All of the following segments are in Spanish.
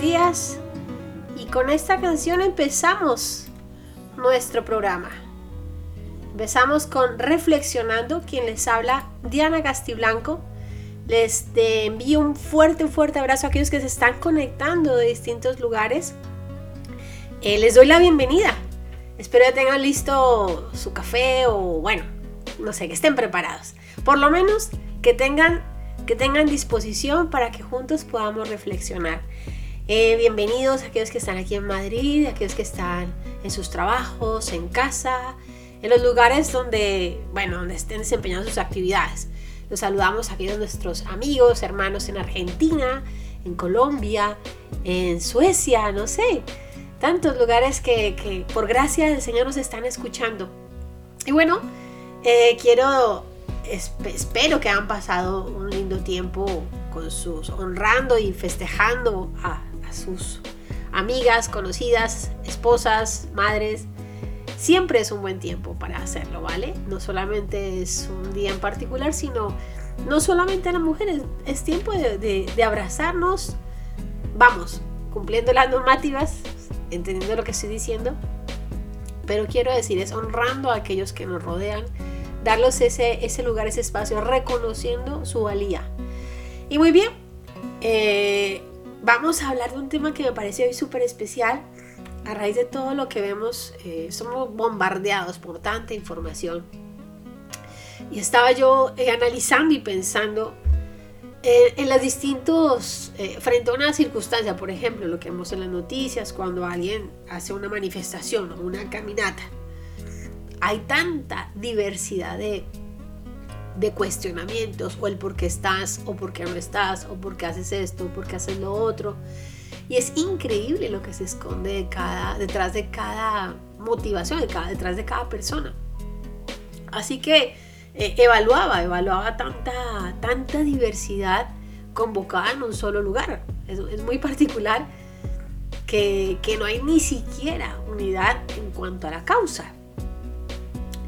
Días y con esta canción empezamos nuestro programa. Empezamos con Reflexionando, quien les habla Diana Castiblanco. Les envío un fuerte, fuerte abrazo a aquellos que se están conectando de distintos lugares. Eh, les doy la bienvenida. Espero que tengan listo su café o bueno, no sé, que estén preparados. Por lo menos que tengan que tengan disposición para que juntos podamos reflexionar. Eh, bienvenidos a aquellos que están aquí en Madrid, a aquellos que están en sus trabajos, en casa, en los lugares donde, bueno, donde estén desempeñando sus actividades. Los saludamos a aquellos nuestros amigos, hermanos en Argentina, en Colombia, en Suecia, no sé, tantos lugares que, que por gracia del Señor nos están escuchando. Y bueno, eh, quiero espero que han pasado un lindo tiempo con sus honrando y festejando a, sus amigas, conocidas, esposas, madres. Siempre es un buen tiempo para hacerlo, ¿vale? No solamente es un día en particular, sino no solamente a las mujeres, es tiempo de, abrazarnos, vamos, cumpliendo las normativas, entendiendo lo que estoy diciendo, pero quiero decir, es honrando a aquellos que nos rodean, darles ese, ese lugar, ese espacio, reconociendo su valía. Y muy bien, eh, vamos a hablar de un tema que me parece hoy súper especial. A raíz de todo lo que vemos, eh, somos bombardeados por tanta información. Y estaba yo eh, analizando y pensando en las distintos, frente a una circunstancia, por ejemplo, lo que vemos en las noticias, cuando alguien hace una manifestación o una caminata hay tanta diversidad de, de cuestionamientos, o el por qué estás, o por qué no estás, o por qué haces esto, o por qué haces lo otro. Y es increíble lo que se esconde detrás de cada motivación, detrás de cada persona. Así que eh, evaluaba, evaluaba tanta, tanta diversidad convocada en un solo lugar. Es, es muy particular que, que no hay ni siquiera unidad en cuanto a la causa.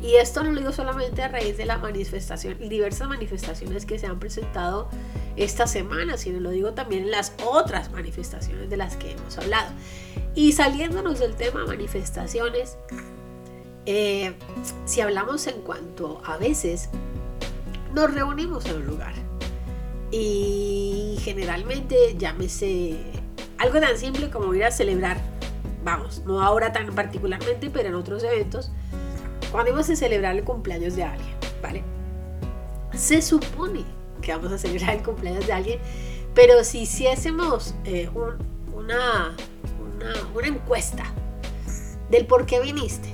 Y esto no lo digo solamente a raíz de la manifestación, diversas manifestaciones que se han presentado esta semana, sino lo digo también en las otras manifestaciones de las que hemos hablado. Y saliéndonos del tema manifestaciones, eh, si hablamos en cuanto a veces nos reunimos en un lugar y generalmente llámese algo tan simple como ir a celebrar, vamos, no ahora tan particularmente, pero en otros eventos, cuando vamos a celebrar el cumpleaños de alguien, ¿vale? Se supone que vamos a celebrar el cumpleaños de alguien, pero si hiciésemos eh, una, una, encuesta del por qué viniste,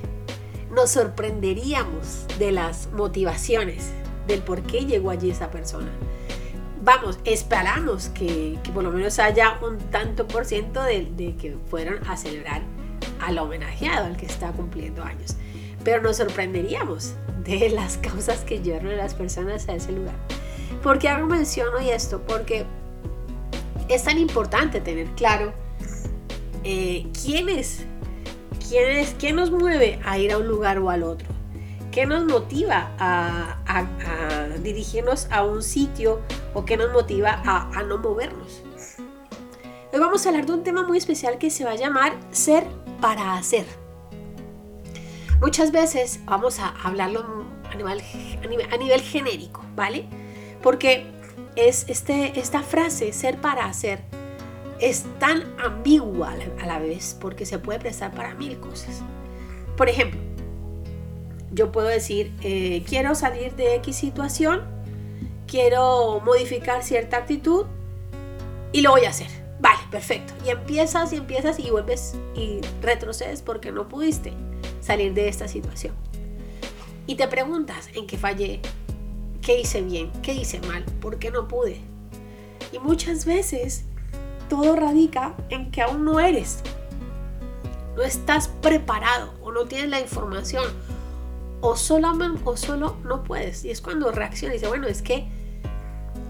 nos sorprenderíamos de las motivaciones, del por qué llegó allí esa persona. Vamos, esperamos que, por lo menos haya un tanto por ciento de, de que fueron a celebrar al homenajeado, al que está cumpliendo años pero nos sorprenderíamos de las causas que llevan a las personas a ese lugar. ¿Por qué hago mención hoy esto? Porque es tan importante tener claro eh, quién es, quién es, quién nos mueve a ir a un lugar o al otro, qué nos motiva a, dirigirnos a un sitio o qué nos motiva a, a no movernos. Hoy vamos a hablar de un tema muy especial que se va a llamar ser para hacer. Muchas veces vamos a hablarlo a nivel, genérico, ¿vale? Porque es este, esta frase, ser para hacer, es tan ambigua a la vez porque se puede prestar para mil cosas. Por ejemplo, yo puedo decir, eh, quiero salir de X situación, quiero modificar cierta actitud y lo voy a hacer. Vale, perfecto. Y empiezas y empiezas y vuelves y retrocedes porque no pudiste salir de esta situación. Y te preguntas en qué fallé, qué hice bien, qué hice mal, por qué no pude. Y muchas veces todo radica en que aún no eres, no estás preparado o no tienes la información o solo, o solo no puedes. Y es cuando reacciona y dice, bueno, es que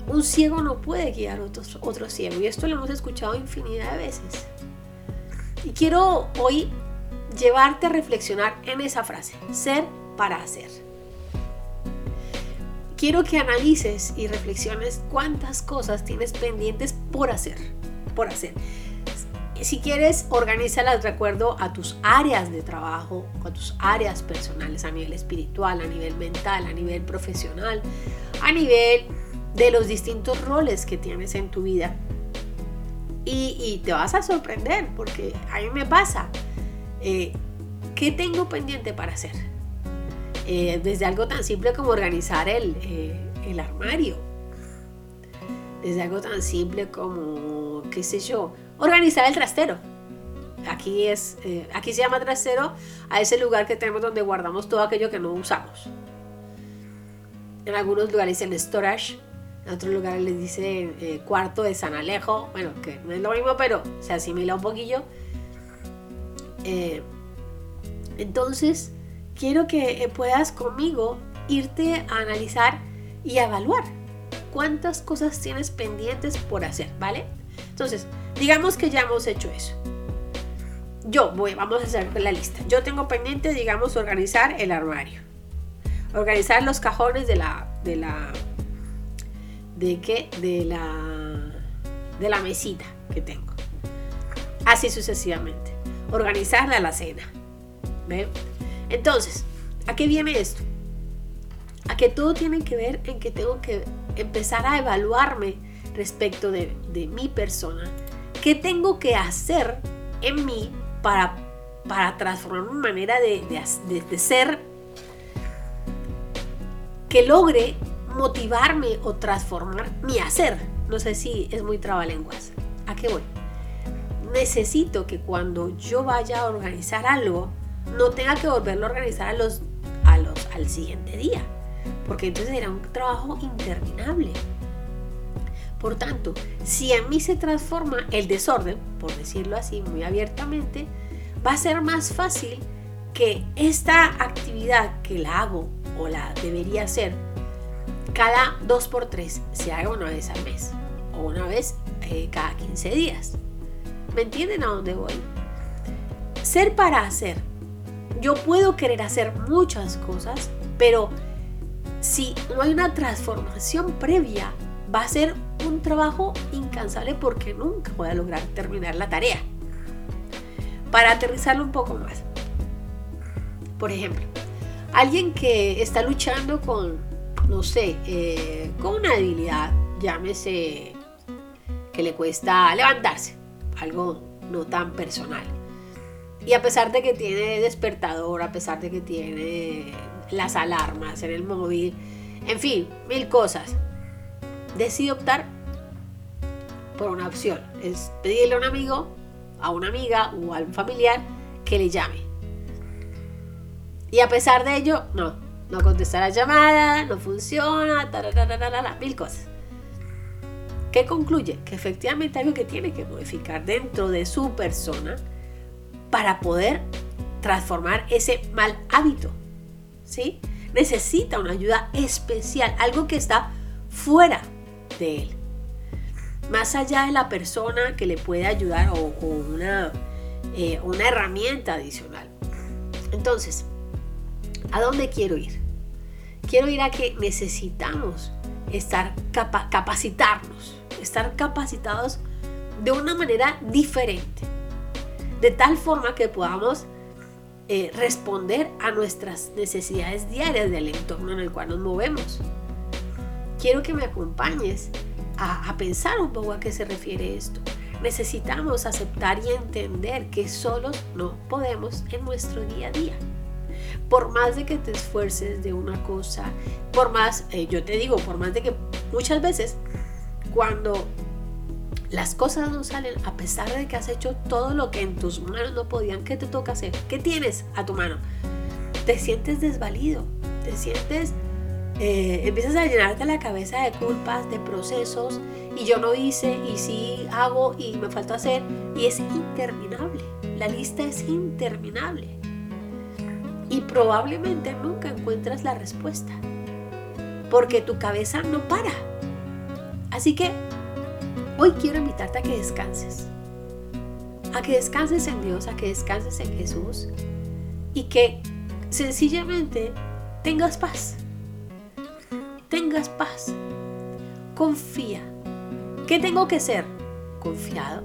un ciego no puede guiar a otro, otro ciego. Y esto lo hemos escuchado infinidad de veces. Y quiero hoy llevarte a reflexionar en esa frase, ser para hacer. Quiero que analices y reflexiones cuántas cosas tienes pendientes por hacer. por hacer. Si quieres, organízalas de acuerdo a tus áreas de trabajo, a tus áreas personales, a nivel espiritual, a nivel mental, a nivel profesional, a nivel de los distintos roles que tienes en tu vida. Y, te vas a sorprender, porque a mí me pasa. Eh, ¿Qué tengo pendiente para hacer? Eh, desde algo tan simple como organizar el, eh, el armario. Desde algo tan simple como, qué sé yo, organizar el trastero. Aquí, es, eh, aquí se llama trastero a ese lugar que tenemos donde guardamos todo aquello que no usamos. En algunos lugares dicen storage, en otros lugares les dicen eh, cuarto de San Alejo. Bueno, que no es lo mismo, pero se asimila un poquillo. Eh, entonces, quiero que puedas conmigo irte a analizar y evaluar cuántas cosas tienes pendientes por hacer, ¿vale? Entonces, digamos que ya hemos hecho eso. Yo voy, vamos a hacer la lista. Yo tengo pendiente, digamos, organizar el armario. Organizar los cajones de la, de la, de qué, de la, de la mesita que tengo. Así sucesivamente. Organizar la alacena. ¿Ve? Entonces, ¿a qué viene esto? A que todo tiene que ver en que tengo que empezar a evaluarme respecto de, mi persona, qué tengo que hacer en mí para, para transformar mi manera de, de, ser que logre motivarme o transformar mi hacer. No sé si es muy trabalenguas. ¿A qué voy? Necesito que cuando yo vaya a organizar algo, no tenga que volverlo a organizar a los, a los, al siguiente día. Porque entonces será un trabajo interminable. Por tanto, si en mí se transforma el desorden, por decirlo así muy abiertamente, va a ser más fácil que esta actividad que la hago o la debería hacer cada dos por tres se haga una vez al mes o una vez eh, cada 15 días. ¿Me entienden a dónde voy? Ser para hacer. Yo puedo querer hacer muchas cosas, pero si no hay una transformación previa, va a ser un trabajo incansable porque nunca voy a lograr terminar la tarea. Para aterrizarlo un poco más. Por ejemplo, alguien que está luchando con, no sé, eh, con una debilidad, llámese que le cuesta levantarse, algo no tan personal. Y a pesar de que tiene despertador, a pesar de que tiene las alarmas en el móvil, en fin, mil cosas, decide optar por una opción. Es pedirle a un amigo, a una amiga o a un familiar que le llame. Y a pesar de ello, no, no contesta la llamada, no funciona, mil cosas. ¿Qué concluye? Que efectivamente hay algo que tiene que modificar dentro de su persona para poder transformar ese mal hábito. ¿Sí? Necesita una ayuda especial, algo que está fuera de él. Más allá de la persona que le puede ayudar o, una, eh, una herramienta adicional. Entonces, ¿a dónde quiero ir? Quiero ir a que necesitamos estar capacitarnos, estar capacitados de una manera diferente, de tal forma que podamos eh, responder a nuestras necesidades diarias del entorno en el cual nos movemos quiero que me acompañes a, pensar un poco a qué se refiere esto. Necesitamos aceptar y entender que solos no podemos en nuestro día a día. Por más de que te esfuerces de una cosa, por más, eh, yo te digo, por más de que muchas veces cuando las cosas no salen, a pesar de que has hecho todo lo que en tus manos no podían, ¿qué te toca hacer? ¿Qué tienes a tu mano? Te sientes desvalido, te sientes eh, empiezas a llenarte la cabeza de culpas, de procesos, y yo no hice, y sí hago, y me falta hacer, y es interminable. La lista es interminable. Y probablemente nunca encuentras la respuesta, porque tu cabeza no para. Así que hoy quiero invitarte a que descanses, a que descanses en Dios, a que descanses en Jesús, y que sencillamente tengas paz tengas paz. Confía. ¿Qué tengo que hacer? confiado?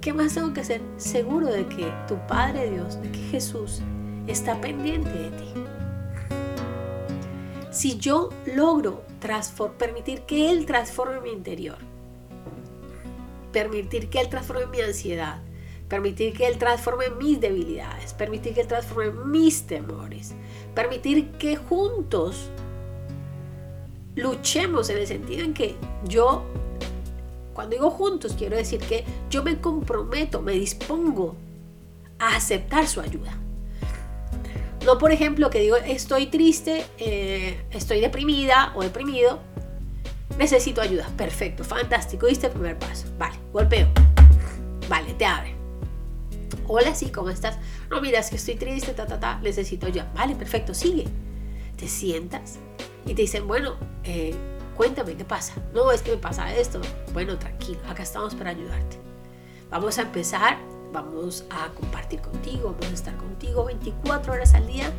¿Qué más tengo que ser seguro de que tu Padre Dios, de que Jesús está pendiente de ti? Si yo logro permitir que Él transforme mi interior, permitir que Él transforme mi ansiedad, permitir que Él transforme mis debilidades, permitir que Él transforme mis temores, permitir que juntos luchemos en el sentido en que yo, cuando digo juntos, quiero decir que yo me comprometo, me dispongo a aceptar su ayuda. No, por ejemplo, que digo, estoy triste, eh, estoy deprimida o deprimido, necesito ayuda. Perfecto, fantástico, diste el primer paso. Vale, golpeo. Vale, te abre. Hola, sí, ¿cómo estás? No, mira, es que estoy triste, ta, ta, ta, necesito ayuda. Vale, perfecto, sigue. Te sientas y te dicen, bueno, eh, cuéntame qué pasa. No, es que me pasa esto. Bueno, tranquilo, acá estamos para ayudarte. Vamos a empezar, vamos a compartir contigo, vamos a estar contigo 24 horas al día,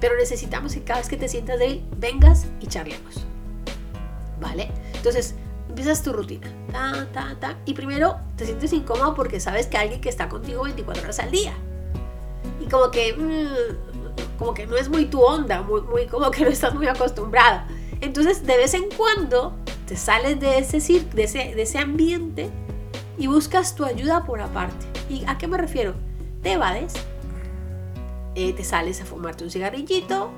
pero necesitamos que cada vez que te sientas débil, vengas y charlemos. ¿Vale? Entonces, empiezas tu rutina. Ta, ta, ta, y primero te sientes incómodo porque sabes que hay alguien que está contigo 24 horas al día. Y como que, mm, como que no es muy tu onda, muy, muy, como que no estás muy acostumbrada. Entonces, de vez en cuando te sales de ese, de ese, de ese ambiente y buscas tu ayuda por aparte. ¿Y a qué me refiero? Te evades, eh, te sales a fumarte un cigarrillito,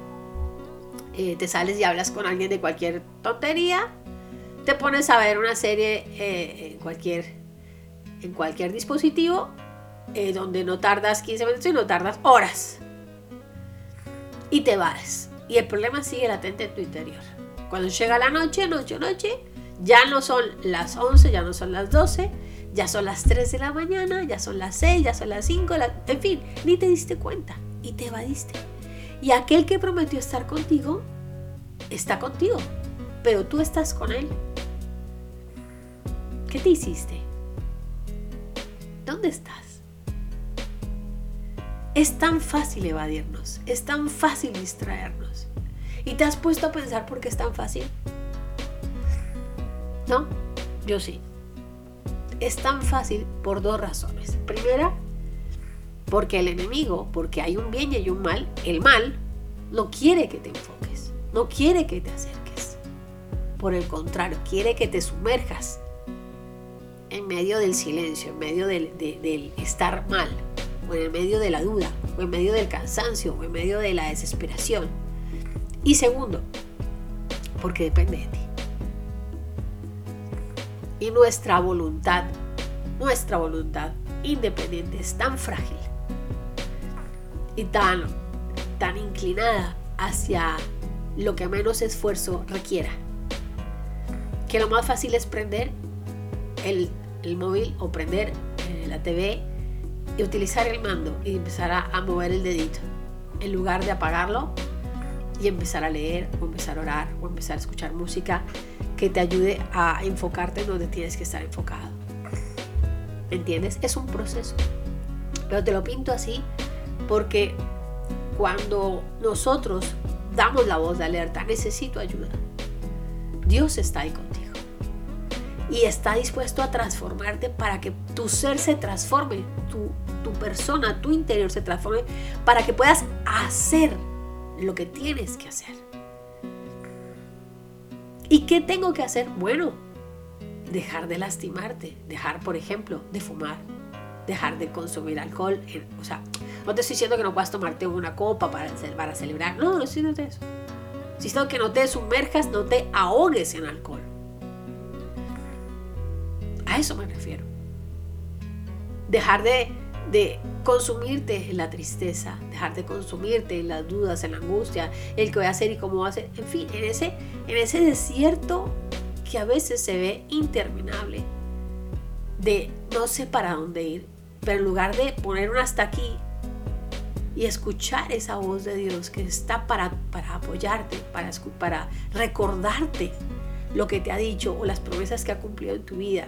eh, te sales y hablas con alguien de cualquier tontería, te pones a ver una serie eh, en, cualquier, en cualquier dispositivo donde no tardas 15 minutos y no tardas horas. Y te vas. Y el problema sigue latente en tu interior. Cuando llega la noche, noche, noche, ya no son las 11, ya no son las 12, ya son las 3 de la mañana, ya son las 6, ya son las 5, en fin, ni te diste cuenta y te evadiste. Y aquel que prometió estar contigo, está contigo, pero tú estás con él. ¿Qué te hiciste? ¿Dónde estás? Es tan fácil evadirnos, es tan fácil distraernos. ¿Y te has puesto a pensar por qué es tan fácil? ¿No? Yo sí. Es tan fácil por dos razones. Primera, porque el enemigo, porque hay un bien y hay un mal, el mal no quiere que te enfoques, no quiere que te acerques. Por el contrario, quiere que te sumerjas en medio del silencio, en medio del, estar mal, o en el medio de la duda, o en medio del cansancio, o en medio de la desesperación. Y segundo, porque depende de ti. Y nuestra voluntad, nuestra voluntad independiente es tan frágil y tan, tan inclinada hacia lo que menos esfuerzo requiera. Que lo más fácil es prender el, móvil o prender eh, la TV y utilizar el mando y empezar a, a mover el dedito. En lugar de apagarlo y empezar a leer o empezar a orar o empezar a escuchar música que te ayude a enfocarte en donde tienes que estar enfocado. ¿Entiendes? Es un proceso. Pero te lo pinto así porque cuando nosotros damos la voz de alerta, necesito ayuda. Dios está ahí contigo. Y está dispuesto a transformarte para que tu ser se transforme, tu, tu persona, tu interior se transforme, para que puedas hacer lo que tienes que hacer. ¿Y qué tengo que hacer? Bueno, dejar de lastimarte, dejar, por ejemplo, de fumar, dejar de consumir alcohol. O sea, no te estoy diciendo que no puedas tomarte una copa para, celebrar. No, no estoy diciendo eso. Diciendo que no te sumerjas, no te ahogues en alcohol. A eso me refiero. Dejar de, de consumirte en la tristeza, dejar de consumirte en las dudas, en la angustia, el que voy a hacer y cómo voy a hacer. En fin, en ese, en ese desierto que a veces se ve interminable, de no sé para dónde ir, pero en lugar de poner un hasta aquí y escuchar esa voz de Dios que está para, para apoyarte, para, para recordarte lo que te ha dicho o las promesas que ha cumplido en tu vida.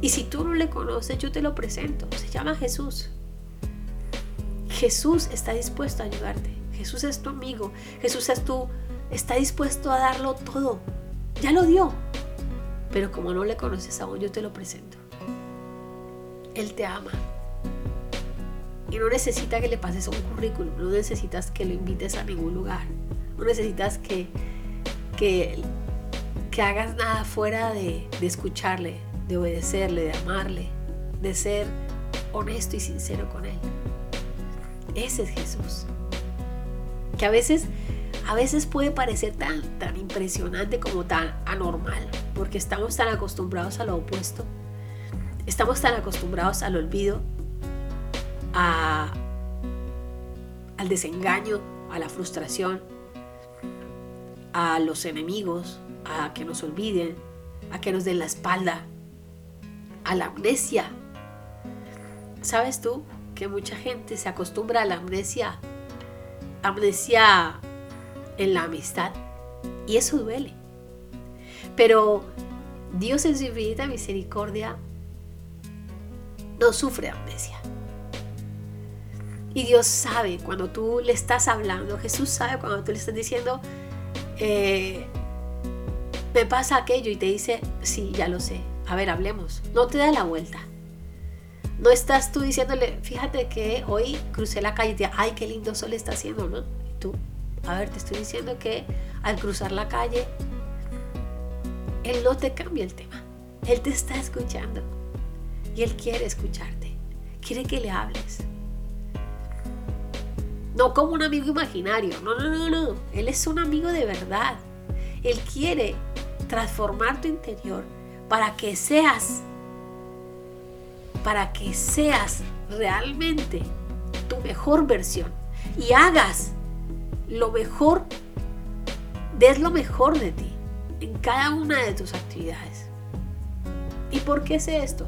Y si tú no le conoces, yo te lo presento. Se llama Jesús. Jesús está dispuesto a ayudarte. Jesús es tu amigo. Jesús es tu, está dispuesto a darlo todo. Ya lo dio. Pero como no le conoces aún, yo te lo presento. Él te ama. Y no necesita que le pases un currículum, no necesitas que lo invites a ningún lugar, no necesitas que, que, que hagas nada fuera de, de escucharle, de obedecerle, de amarle, de ser honesto y sincero con Él. Ese es Jesús. Que a veces, a veces puede parecer tan, tan impresionante como tan anormal, porque estamos tan acostumbrados a lo opuesto. Estamos tan acostumbrados al olvido, a, al desengaño, a la frustración, a los enemigos, a que nos olviden, a que nos den la espalda, a la amnesia. ¿Sabes tú que mucha gente se acostumbra a la amnesia? Amnesia en la amistad. Y eso duele. Pero Dios en su infinita misericordia no sufre amnesia. Y Dios sabe cuando tú le estás hablando, Jesús sabe cuando tú le estás diciendo, eh, me pasa aquello y te dice, sí, ya lo sé, a ver, hablemos. No te da la vuelta. No estás tú diciéndole, fíjate que hoy crucé la calle y te, ay, qué lindo sol está haciendo, ¿no? Y tú, a ver, te estoy diciendo que al cruzar la calle, Él no te cambia el tema. Él te está escuchando. Y Él quiere escucharte. Quiere que le hables. No como un amigo imaginario. No, no, no, no. Él es un amigo de verdad. Él quiere transformar tu interior para que seas, para que seas realmente tu mejor versión y hagas lo mejor, des lo mejor de ti en cada una de tus actividades. ¿Y por qué es esto?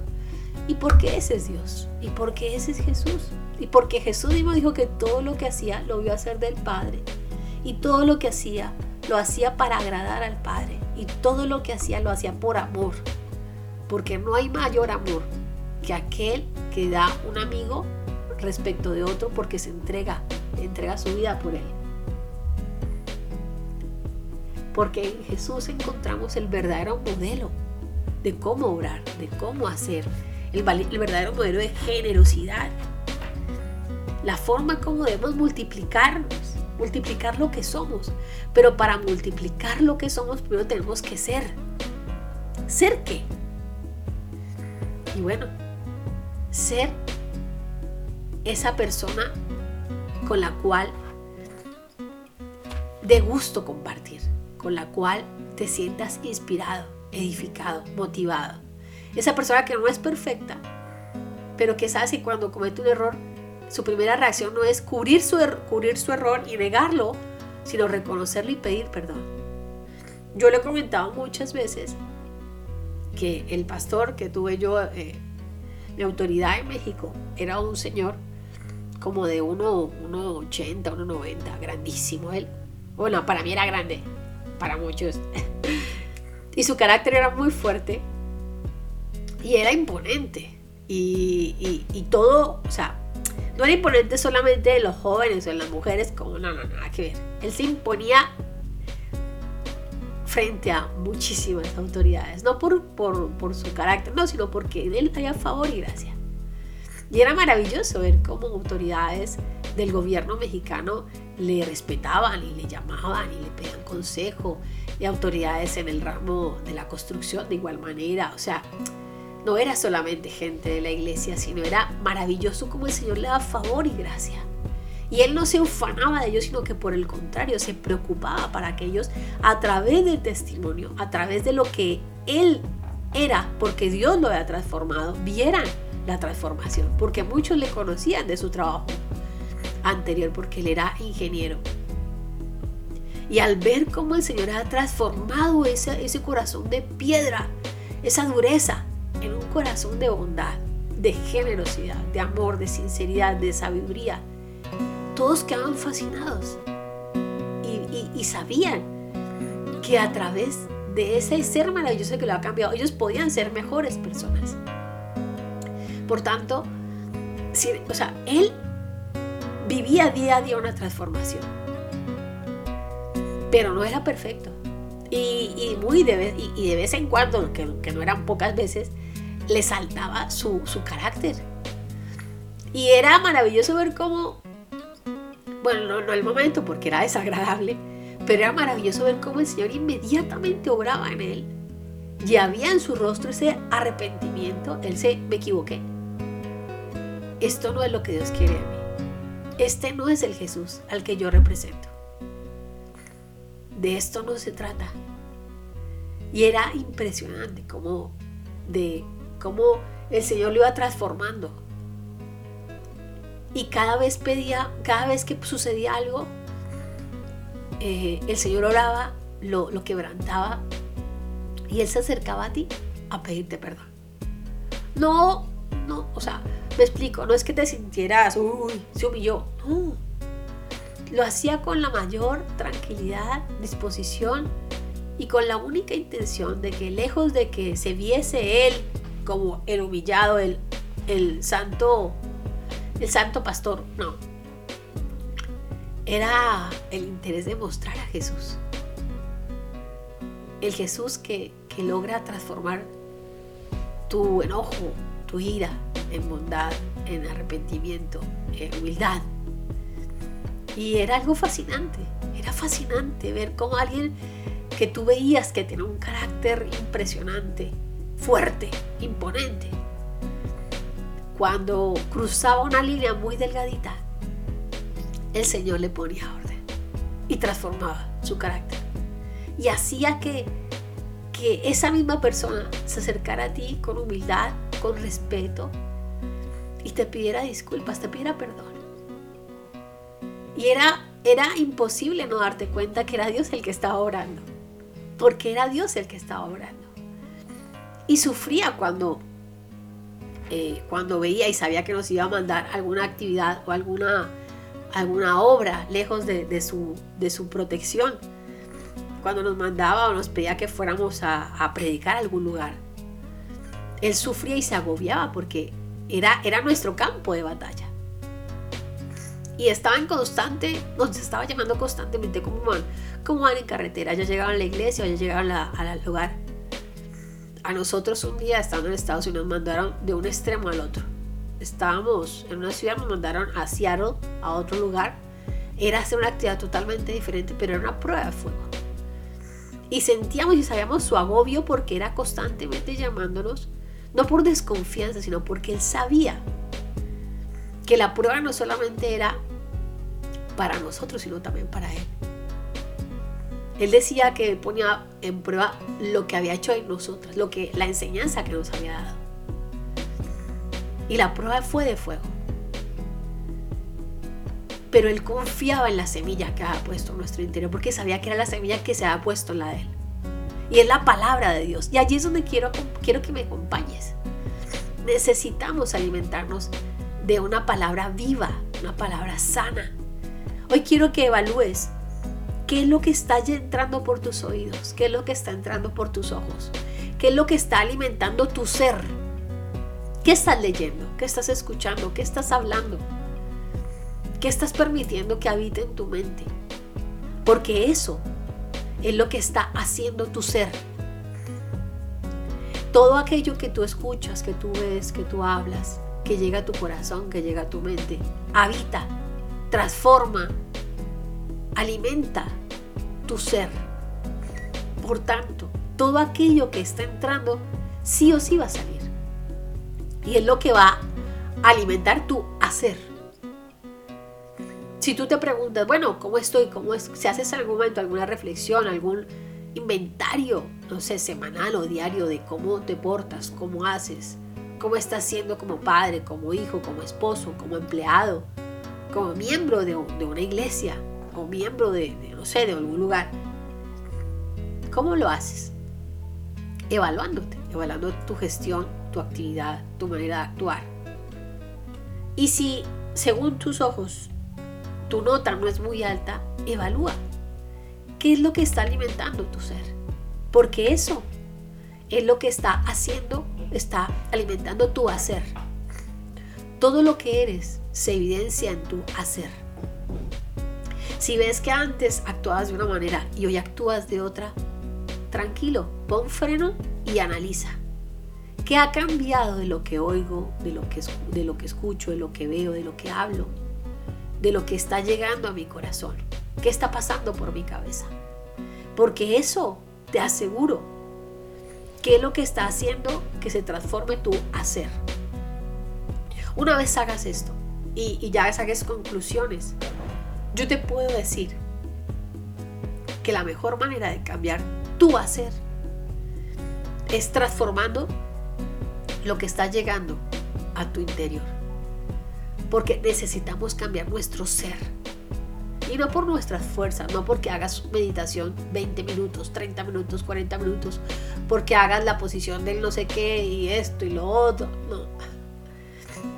¿Y por qué ese es Dios? ¿Y por qué ese es Jesús? Y porque Jesús mismo dijo que todo lo que hacía lo vio hacer del Padre. Y todo lo que hacía lo hacía para agradar al Padre. Y todo lo que hacía lo hacía por amor. Porque no hay mayor amor que aquel que da un amigo respecto de otro porque se entrega, entrega su vida por él. Porque en Jesús encontramos el verdadero modelo de cómo obrar, de cómo hacer, el, el verdadero modelo de generosidad, la forma como debemos multiplicarnos, multiplicar lo que somos. Pero para multiplicar lo que somos, primero tenemos que ser. ¿Ser qué? Y bueno, ser esa persona con la cual de gusto compartir, con la cual te sientas inspirado, edificado, motivado. Esa persona que no es perfecta, pero que sabe que cuando comete un error su primera reacción no es cubrir su, er-, cubrir su error y negarlo, sino reconocerlo y pedir perdón. Yo le he comentado muchas veces que el pastor que tuve yo, eh, mi autoridad en México, era un señor como de 1,80, 1,90, grandísimo él. Bueno, para mí era grande, para muchos. y su carácter era muy fuerte y era imponente. Y, y todo, o sea, no era imponente solamente de los jóvenes o de las mujeres, como no, no, nada que ver. Él se imponía frente a muchísimas autoridades, no por, por, su carácter, no, sino porque él había favor y gracia. Y era maravilloso ver cómo autoridades del gobierno mexicano le respetaban y le llamaban y le pedían consejo, y autoridades en el ramo de la construcción de igual manera, o sea, no era solamente gente de la iglesia, sino era maravilloso como el Señor le da favor y gracia. Y él no se ufanaba de ellos, sino que por el contrario se preocupaba para que ellos, a través del testimonio, a través de lo que él era, porque Dios lo había transformado, vieran la transformación, porque muchos le conocían de su trabajo anterior, porque él era ingeniero. Y al ver cómo el Señor ha transformado ese, ese corazón de piedra, esa dureza, en un corazón de bondad, de generosidad, de amor, de sinceridad, de sabiduría. Todos quedaban fascinados y, sabían que a través de ese ser maravilloso que lo ha cambiado, ellos podían ser mejores personas. Por tanto, o sea, él vivía día a día una transformación, pero no era perfecto. Y, muy de vez, y, de vez en cuando, que no eran pocas veces, le saltaba su, carácter Y era maravilloso ver cómo, bueno, no, no el momento porque era desagradable, pero era maravilloso ver cómo el Señor inmediatamente obraba en él. Y había en su rostro ese arrepentimiento. Él se, me equivoqué. Esto no es lo que Dios quiere de mí. Este no es el Jesús al que yo represento. De esto no se trata. Y era impresionante cómo, de, cómo el Señor lo iba transformando. Y cada vez pedía, cada vez que sucedía algo, eh, el Señor oraba, lo, quebrantaba y Él se acercaba a ti a pedirte perdón. No, no, o sea, me explico, no es que te sintieras, uy, se humilló, no. Lo hacía con la mayor tranquilidad, disposición y con la única intención de que lejos de que se viese Él como el humillado, el, el santo, el santo pastor, no, era el interés de mostrar a Jesús. El Jesús que, logra transformar tu enojo, tu ira en bondad, en arrepentimiento, en humildad. Y era algo fascinante, era fascinante ver cómo alguien que tú veías que tenía un carácter impresionante, fuerte, imponente, cuando cruzaba una línea muy delgadita, el Señor le ponía orden y transformaba su carácter. Y hacía que, que esa misma persona se acercara a ti con humildad, con respeto y te pidiera disculpas, te pidiera perdón. Y era, era imposible no darte cuenta que era Dios el que estaba orando, porque era Dios el que estaba orando. Y sufría cuando, eh, cuando veía y sabía que nos iba a mandar alguna actividad o alguna alguna obra lejos de, su, de su protección. Cuando nos mandaba o nos pedía que fuéramos a, predicar a algún lugar. Él sufría y se agobiaba porque era, era nuestro campo de batalla. Y estaba en constante, nos estaba llamando constantemente como van, como van en carretera. Ya llegaban a la iglesia o ya llegaban al lugar. A nosotros un día, estando en Estados Unidos, mandaron de un extremo al otro estábamos en una ciudad, nos mandaron a Seattle, a otro lugar. Era hacer una actividad totalmente diferente, pero era una prueba de fuego. Y sentíamos y sabíamos su agobio porque era constantemente llamándonos, no por desconfianza, sino porque él sabía que la prueba no solamente era para nosotros, sino también para él. Él decía que ponía en prueba lo que había hecho en nosotros, lo que la enseñanza que nos había dado. Y la prueba fue de fuego. Pero él confiaba en la semilla que había puesto en nuestro interior, porque sabía que era la semilla que se había puesto en la de él. Y es la palabra de Dios. Y allí es donde quiero, quiero que me acompañes. Necesitamos alimentarnos de una palabra viva, una palabra sana. Hoy quiero que evalúes qué es lo que está entrando por tus oídos, qué es lo que está entrando por tus ojos, qué es lo que está alimentando tu ser ¿Qué estás leyendo? ¿Qué estás escuchando? ¿Qué estás hablando? ¿Qué estás permitiendo que habite en tu mente? Porque eso es lo que está haciendo tu ser. Todo aquello que tú escuchas, que tú ves, que tú hablas, que llega a tu corazón, que llega a tu mente, habita, transforma, alimenta tu ser. Por tanto, todo aquello que está entrando, sí o sí va a salir. Y es lo que va a alimentar tu hacer. Si tú te preguntas, bueno, ¿cómo estoy? ¿Cómo es? Si haces algún momento alguna reflexión, algún inventario, no sé, semanal o diario de cómo te portas, cómo haces, cómo estás siendo como padre, como hijo, como esposo, como empleado, como miembro de, una iglesia o miembro de, no sé, de algún lugar. ¿Cómo lo haces? Evaluándote, evaluando tu gestión tu actividad, tu manera de actuar. Y si, según tus ojos, tu nota no es muy alta, evalúa qué es lo que está alimentando tu ser. Porque eso es lo que está haciendo, está alimentando tu hacer. Todo lo que eres se evidencia en tu hacer. Si ves que antes actuabas de una manera y hoy actúas de otra, tranquilo, pon freno y analiza ¿Qué ha cambiado de lo que oigo, de lo que, de lo que escucho, de lo que veo, de lo que hablo, de lo que está llegando a mi corazón? ¿Qué está pasando por mi cabeza? Porque eso, te aseguro, que es lo que está haciendo que se transforme tu hacer. Una vez hagas esto y, ya saques conclusiones, yo te puedo decir que la mejor manera de cambiar tu hacer es transformando lo que está llegando a tu interior. Porque necesitamos cambiar nuestro ser. Y no por nuestras fuerzas, no porque hagas meditación 20 minutos, 30 minutos, 40 minutos, porque hagas la posición del no sé qué y esto y lo otro. No,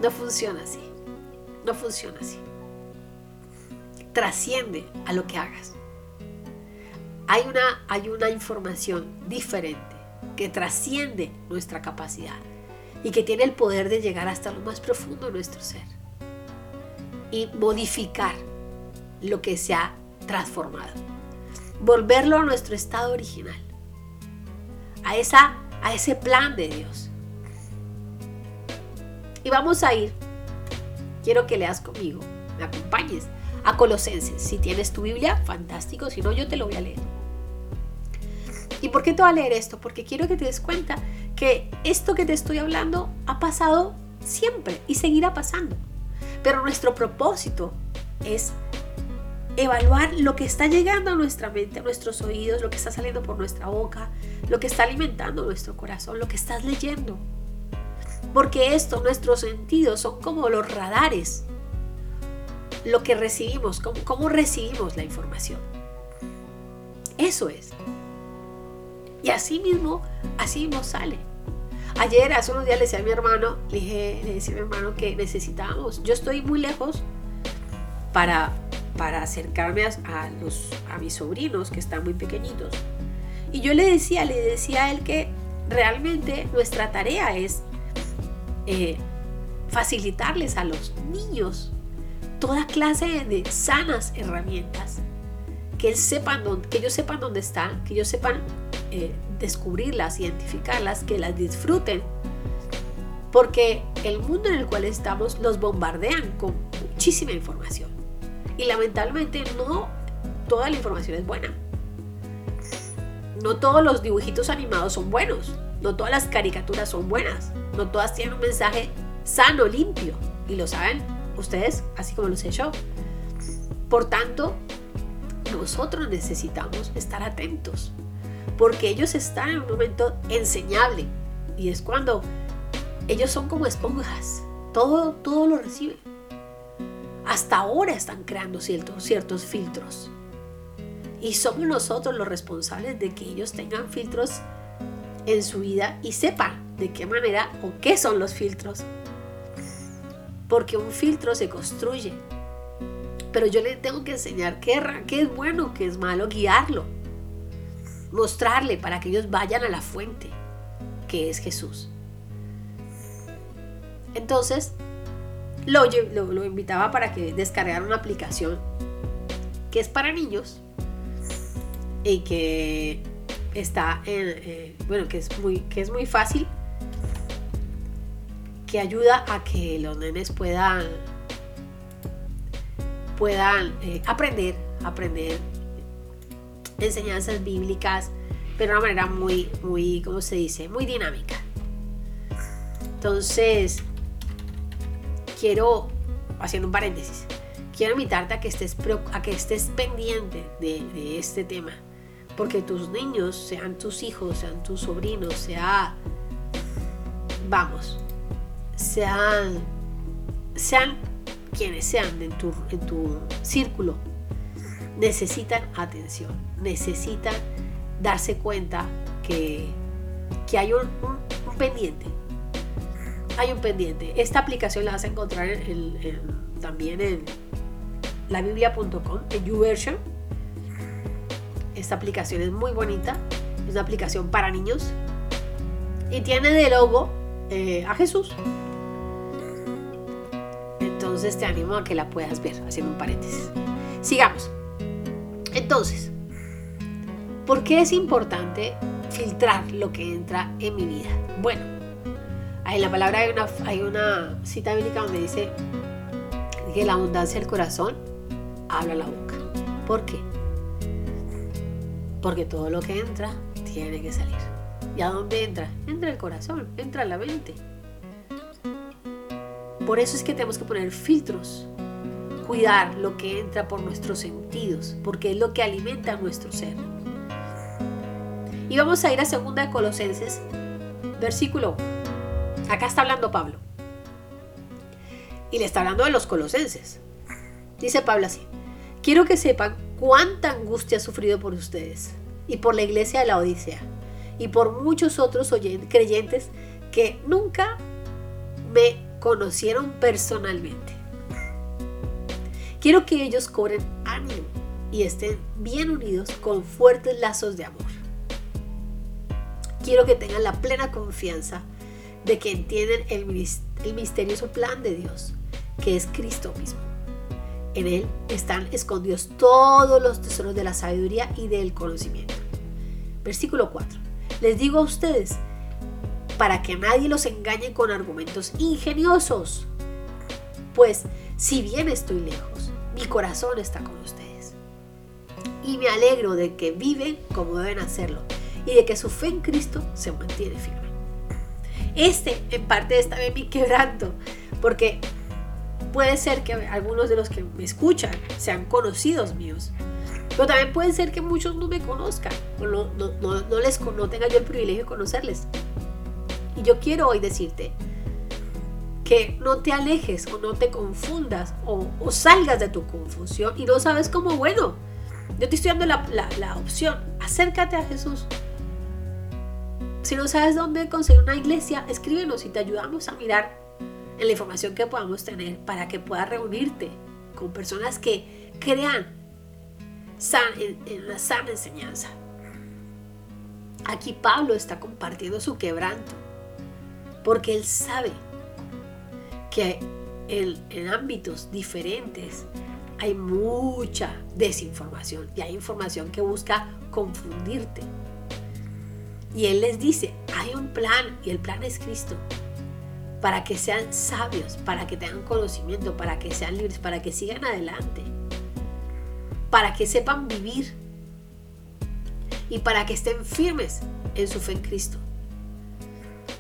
no funciona así. No funciona así. Trasciende a lo que hagas. Hay una, hay una información diferente que trasciende nuestra capacidad y que tiene el poder de llegar hasta lo más profundo de nuestro ser y modificar lo que se ha transformado. Volverlo a nuestro estado original, a, esa, a ese plan de Dios. Y vamos a ir, quiero que leas conmigo, me acompañes a Colosenses. Si tienes tu Biblia, fantástico, si no yo te lo voy a leer. ¿Y por qué te voy a leer esto? Porque quiero que te des cuenta que esto que te estoy hablando ha pasado siempre y seguirá pasando. Pero nuestro propósito es evaluar lo que está llegando a nuestra mente, a nuestros oídos, lo que está saliendo por nuestra boca, lo que está alimentando nuestro corazón, lo que estás leyendo. Porque esto, nuestros sentidos son como los radares, lo que recibimos, cómo, cómo recibimos la información. Eso es. Y así mismo, así mismo sale. Ayer, hace unos días, le decía a mi hermano, le dije, le decía a mi hermano que necesitábamos, yo estoy muy lejos para, para acercarme a, los, a mis sobrinos que están muy pequeñitos. Y yo le decía, le decía a él que realmente nuestra tarea es eh, facilitarles a los niños toda clase de sanas herramientas, que, sepan dónde, ellos sepan dónde están, que ellos sepan eh, descubrirlas, identificarlas, que las disfruten. Porque el mundo en el cual estamos los bombardean con muchísima información. Y lamentablemente no toda la información es buena. No todos los dibujitos animados son buenos. No todas las caricaturas son buenas. No todas tienen un mensaje sano, limpio. Y lo saben ustedes, así como lo sé yo. Por tanto, nosotros necesitamos estar atentos porque ellos están en un momento enseñable y es cuando ellos son como esponjas, todo, todo lo reciben. Hasta ahora están creando ciertos, ciertos filtros y somos nosotros los responsables de que ellos tengan filtros en su vida y sepan de qué manera o qué son los filtros. Porque un filtro se construye. Pero yo les tengo que enseñar qué, es bueno, qué es malo, guiarlo mostrarle para que ellos vayan a la fuente, que es Jesús. Entonces, lo, invitaba para que descargara una aplicación que es para niños y que está eh, bueno, que es, muy, que es muy fácil, que ayuda a que los nenes puedan, puedan eh, aprender, aprender enseñanzas bíblicas, pero de una manera muy, muy, ¿cómo se dice? Muy dinámica. Entonces, quiero, haciendo un paréntesis, quiero invitarte a que estés, a que estés pendiente de, de este tema. Porque tus niños, sean tus hijos, sean tus sobrinos, sea, vamos, sean, sean quienes sean en tu, en tu círculo, necesitan atención, necesitan darse cuenta que, hay un, pendiente. Hay un pendiente. Esta aplicación la vas a encontrar también en labiblia.com, en YouVersion. Esta aplicación es muy bonita. Es una aplicación para niños. Y tiene de logo eh, a Jesús. Entonces te animo a que la puedas ver, haciendo un paréntesis. Sigamos. Entonces, ¿por qué es importante filtrar lo que entra en mi vida? Bueno, En la palabra hay una, hay una cita bíblica donde dice que la abundancia del corazón habla la boca. ¿Por qué? Porque todo lo que entra tiene que salir. ¿Y a dónde entra? Entra el corazón, entra la mente. Por eso es que tenemos que poner filtros, cuidar lo que entra por nuestros sentidos, porque es lo que alimenta nuestro ser. Y vamos a ir a 2 de Colosenses, versículo 1. Acá está hablando Pablo. Y le está hablando de los colosenses. Dice Pablo así, quiero que sepan cuánta angustia ha sufrido por ustedes y por la iglesia de la Odisea y por muchos otros creyentes que nunca me conocieron personalmente. Quiero que ellos cobren ánimo y estén bien unidos con fuertes lazos de amor. Quiero que tengan la plena confianza de que entienden el, misterioso plan de Dios, que es Cristo mismo. En Él están escondidos todos los tesoros de la sabiduría y del conocimiento. Versículo 4. Les digo a ustedes para que nadie los engañe con argumentos ingeniosos. Pues si bien estoy lejos, mi corazón está con ustedes. Y me alegro de que viven como deben hacerlo y de que su fe en Cristo se mantiene firme. Este en parte está en mi quebranto, porque puede ser que algunos de los que me escuchan sean conocidos míos, pero también puede ser que muchos no me conozcan o no, no, les, no tenga yo el privilegio de conocerles. Y yo quiero hoy decirte que no te alejes o no te confundas o, salgas de tu confusión y no sabes cómo, bueno, yo te estoy dando la, la opción, acércate a Jesús. Si no sabes dónde conseguir una iglesia, escríbenos y te ayudamos a mirar en la información que podamos tener para que puedas reunirte con personas que crean en, la sana enseñanza. Aquí Pablo está compartiendo su quebranto porque él sabe que en, ámbitos diferentes hay mucha desinformación y hay información que busca confundirte. Y Él les dice, hay un plan y el plan es Cristo. Para que sean sabios, para que tengan conocimiento, para que sean libres, para que sigan adelante. Para que sepan vivir. Y para que estén firmes en su fe en Cristo.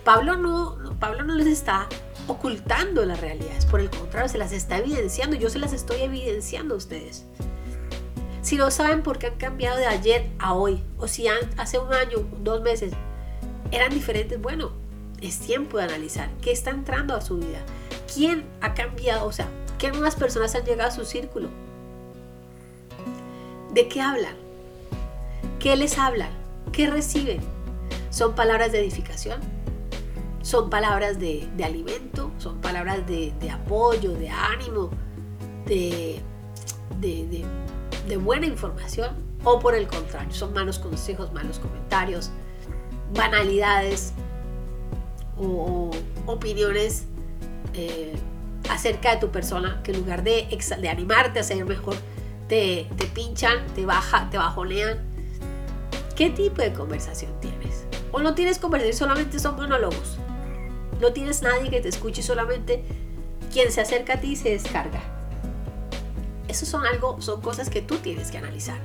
Pablo no, Pablo no les está ocultando las realidades, por el contrario, se las está evidenciando, yo se las estoy evidenciando a ustedes. Si no saben por qué han cambiado de ayer a hoy, o si hace un año, dos meses, eran diferentes, bueno, es tiempo de analizar qué está entrando a su vida, quién ha cambiado, o sea, qué nuevas personas han llegado a su círculo, de qué hablan, qué les hablan, qué reciben. ¿Son palabras de edificación? son palabras de, alimento, son palabras de, apoyo, de ánimo, de, buena información, o por el contrario, son malos consejos, malos comentarios, banalidades o, opiniones eh, acerca de tu persona que en lugar de, de animarte a ser mejor, te, pinchan, te, baja, te bajonean. ¿Qué tipo de conversación tienes? ¿O no tienes conversación, solamente son monólogos? No tienes nadie que te escuche, solamente quien se acerca a ti se descarga. Eso son algo, son cosas que tú tienes que analizar.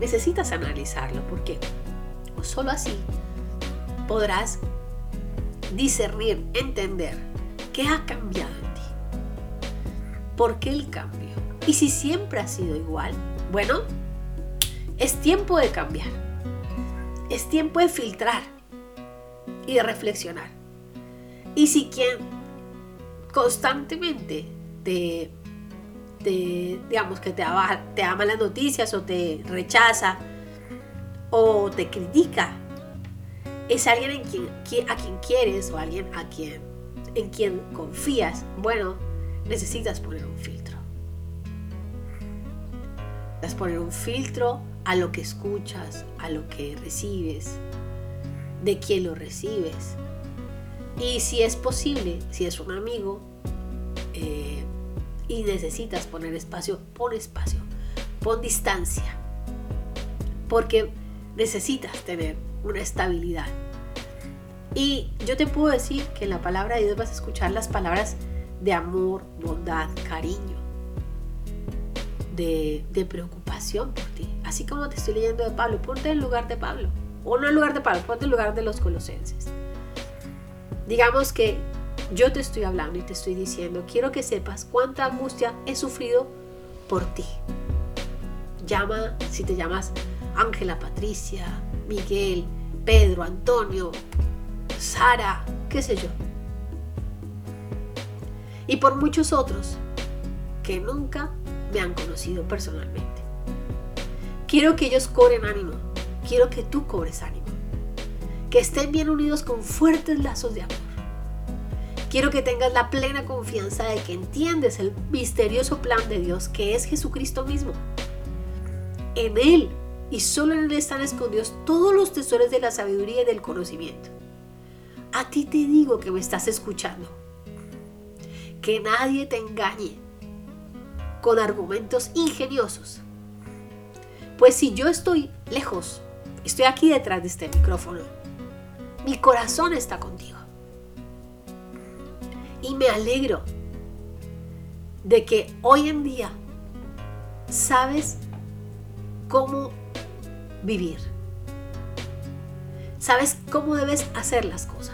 Necesitas analizarlo porque solo así podrás discernir, entender qué ha cambiado. ¿Por qué el cambio? Y si siempre ha sido igual, bueno, es tiempo de cambiar. Es tiempo de filtrar y de reflexionar. Y si quien constantemente te, digamos que te ama, las noticias o te rechaza o te critica, es alguien a quien quieres o alguien a quien, en quien confías, bueno, necesitas poner un filtro. Necesitas poner un filtro a lo que escuchas, a lo que recibes, de quien lo recibes. Y si es posible, si es un amigo eh, y necesitas poner espacio, pon espacio, pon distancia. Porque necesitas tener una estabilidad Y yo te puedo decir que en la palabra de Dios vas a escuchar las palabras de amor, bondad, cariño, de, preocupación por ti. Así como te estoy leyendo de Pablo, ponte en el lugar de Pablo. O no en lugar de Pablo, ponte en el lugar de los colosenses. Digamos que yo te estoy hablando y te estoy diciendo, quiero que sepas cuánta angustia he sufrido por ti. Llama, si te llamas Ángela, Patricia, Miguel, Pedro, Antonio, Sara, qué sé yo. Y por muchos otros que nunca me han conocido personalmente. Quiero que ellos cobren ánimo. Quiero que tú cobres ánimo. Que estén bien unidos con fuertes lazos de amor. Quiero que tengas la plena confianza de que entiendes el misterioso plan de Dios que es Jesucristo mismo. En Él y solo en Él están escondidos todos los tesoros de la sabiduría y del conocimiento. A ti te digo que me estás escuchando. Que nadie te engañe con argumentos ingeniosos. Pues si yo estoy lejos, estoy aquí detrás de este micrófono, mi corazón está contigo. Y me alegro de que hoy en día sabes cómo vivir. Sabes cómo debes hacer las cosas.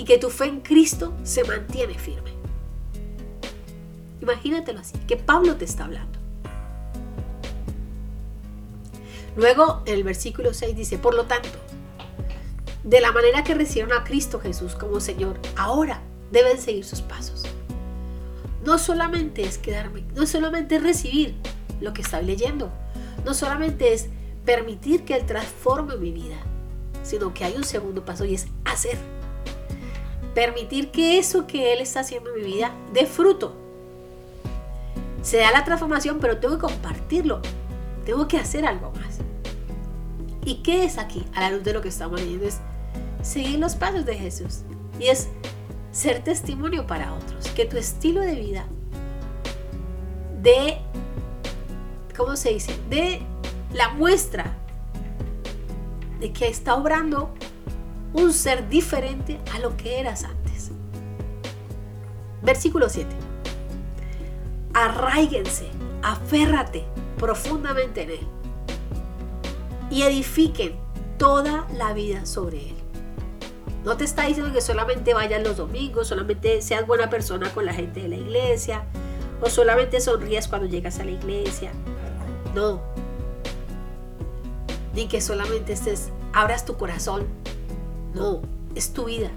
Y que tu fe en Cristo se mantiene firme. Imagínatelo así, que Pablo te está hablando. Luego el versículo 6 dice, por lo tanto, de la manera que recibieron a Cristo Jesús como Señor, ahora deben seguir sus pasos. No solamente es quedarme, no solamente es recibir lo que estoy leyendo, no solamente es permitir que Él transforme mi vida, sino que hay un segundo paso y es hacer. Permitir que eso que Él está haciendo en mi vida dé fruto. Se da la transformación, pero tengo que compartirlo. Tengo que hacer algo más. ¿Y qué es aquí? A la luz de lo que estamos leyendo es seguir los pasos de Jesús. Y es ser testimonio para otros. Que tu estilo de vida de, ¿cómo se dice? De la muestra de que está obrando un ser diferente a lo que eras antes. Versículo 7. Arraíguense, aférrate profundamente en Él y edifiquen toda la vida sobre Él. No te está diciendo que solamente vayas los domingos, solamente seas buena persona con la gente de la iglesia, o solamente sonrías cuando llegas a la iglesia. No. Ni que solamente estés, abras tu corazón. No, es tu vida.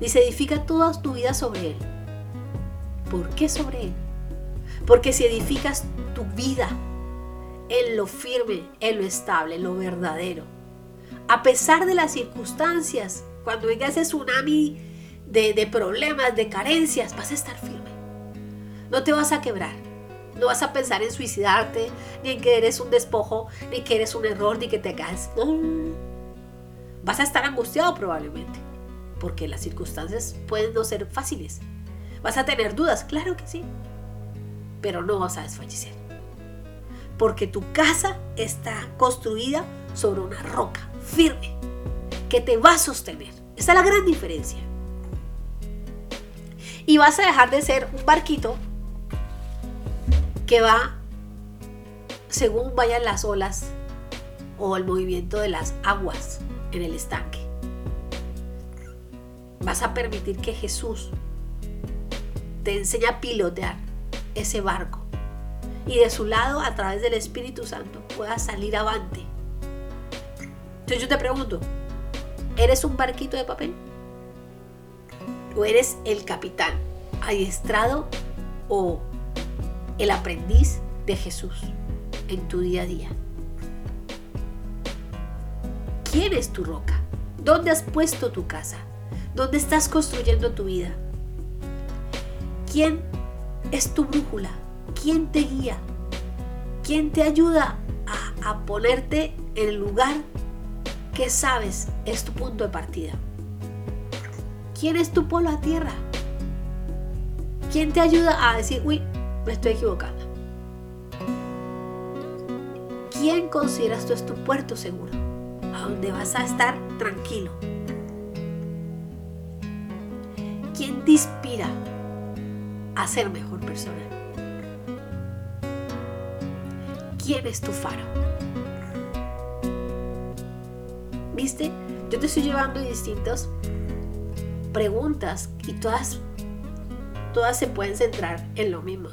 Dice, edifica toda tu vida sobre Él. ¿Por qué sobre Él? Porque si edificas tu vida en lo firme, en lo estable, en lo verdadero, a pesar de las circunstancias, cuando venga ese tsunami de, problemas, de carencias, vas a estar firme. No te vas a quebrar. No vas a pensar en suicidarte, ni en que eres un despojo, ni que eres un error, ni que te caes. No. Vas a estar angustiado probablemente, porque las circunstancias pueden no ser fáciles. Vas a tener dudas, claro que sí, pero no vas a desfallecer. Porque tu casa está construida sobre una roca firme que te va a sostener. Esa es la gran diferencia. Y vas a dejar de ser un barquito que va según vayan las olas o el movimiento de las aguas en el estanque. Vas a permitir que Jesús te enseñe a pilotear ese barco y de su lado, a través del Espíritu Santo, puedas salir avante entonces yo te pregunto, ¿eres un barquito de papel? ¿O eres el capitán adiestrado o el aprendiz de Jesús en tu día a día? ¿Quién es tu roca? ¿Dónde has puesto tu casa? ¿Dónde estás construyendo tu vida? ¿Quién es tu brújula? ¿Quién te guía? ¿Quién te ayuda a, a ponerte en el lugar ¿Qué sabes es tu punto de partida? ¿Quién es tu polo a tierra? ¿Quién te ayuda a decir, uy, me estoy equivocando? ¿Quién consideras tú es tu puerto seguro? A donde vas a estar tranquilo. ¿Quién te inspira a ser mejor persona? ¿Quién es tu faro? ¿Viste? Yo te estoy llevando distintas preguntas y todas, todas se pueden centrar en lo mismo.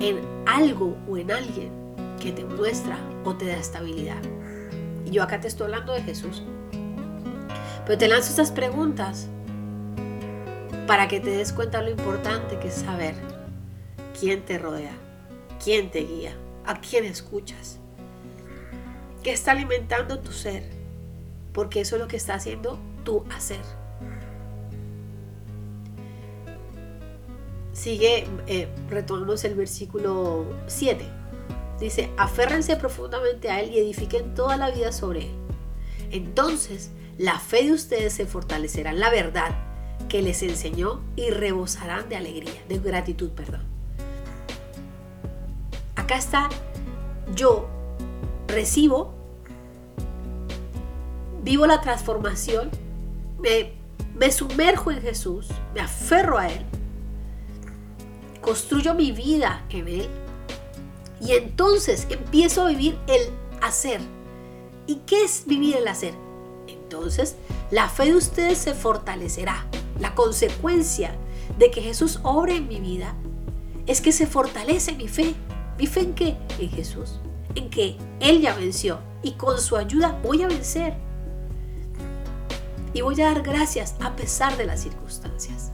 En algo o en alguien que te muestra o te da estabilidad. Y yo acá te estoy hablando de Jesús. Pero te lanzo estas preguntas para que te des cuenta lo importante que es saber quién te rodea, quién te guía, a quién escuchas, qué está alimentando tu ser, porque eso es lo que está haciendo tu hacer. Sigue, eh, retomamos el versículo 7. Dice, aférrense profundamente a Él y edifiquen toda la vida sobre Él. Entonces, la fe de ustedes se fortalecerá en la verdad que les enseñó y rebosarán de alegría, de gratitud, perdón. Acá está, yo recibo, vivo la transformación, me, me sumerjo en Jesús, me aferro a Él, construyo mi vida en Él y entonces empiezo a vivir el hacer. ¿Y qué es vivir el hacer? Entonces, la fe de ustedes se fortalecerá. La consecuencia de que Jesús obre en mi vida es que se fortalece mi fe. ¿Mi fe en qué? En Jesús. En que Él ya venció y con su ayuda voy a vencer. Y voy a dar gracias a pesar de las circunstancias.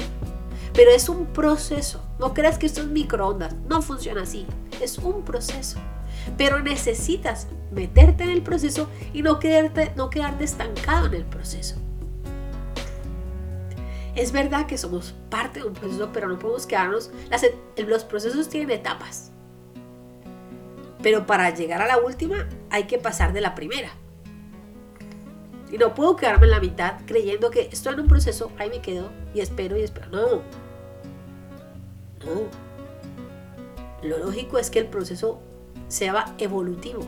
Pero es un proceso. No creas que esto es microondas. No funciona así. Es un proceso. Pero necesitas meterte en el proceso y no quedarte, no estancado en el proceso. Es verdad que somos parte de un proceso, pero no podemos quedarnos. los procesos tienen etapas. Pero para llegar a la última hay que pasar de la primera. Y no puedo quedarme en la mitad creyendo que estoy en un proceso, ahí me quedo y espero y espero. No. No. Lo lógico es que el proceso sea evolutivo.